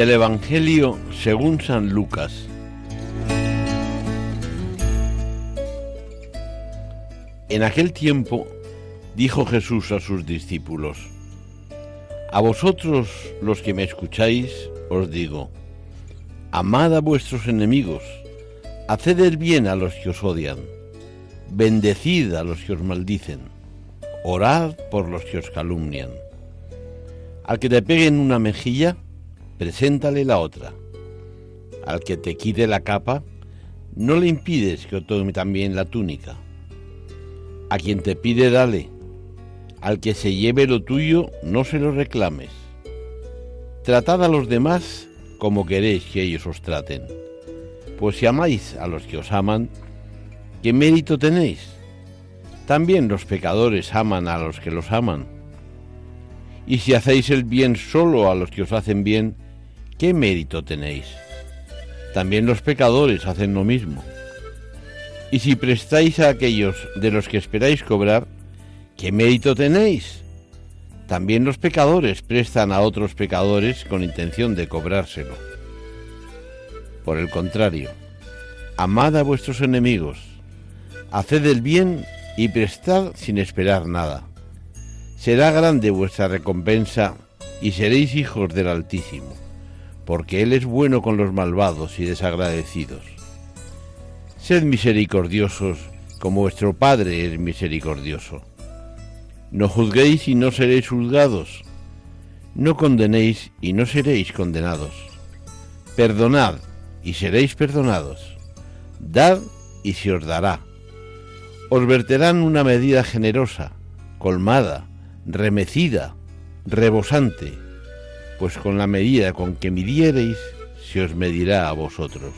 Del Evangelio según San Lucas. En aquel tiempo dijo Jesús a sus discípulos, A vosotros los que me escucháis, os digo, amad a vuestros enemigos, haced el bien a los que os odian, bendecid a los que os maldicen, orad por los que os calumnian. Al que te peguen una mejilla, preséntale la otra. Al que te quite la capa, no le impides que tome también la túnica. A quien te pide, dale. Al que se lleve lo tuyo, no se lo reclames. Tratad a los demás como queréis que ellos os traten. Pues si amáis a los que os aman, ¿qué mérito tenéis? También los pecadores aman a los que los aman. Y si hacéis el bien solo a los que os hacen bien, ¿qué mérito tenéis? También los pecadores hacen lo mismo. Y si prestáis a aquellos de los que esperáis cobrar, ¿qué mérito tenéis? También los pecadores prestan a otros pecadores con intención de cobrárselo. Por el contrario, amad a vuestros enemigos, haced el bien y prestad sin esperar nada. Será grande vuestra recompensa y seréis hijos del Altísimo porque Él es bueno con los malvados y desagradecidos. Sed misericordiosos como vuestro Padre es misericordioso. No juzguéis y no seréis juzgados. No condenéis y no seréis condenados. Perdonad y seréis perdonados. Dad y se os dará. Os verterán una medida generosa, colmada, remecida, rebosante pues con la medida con que midiereis, se os medirá a vosotros.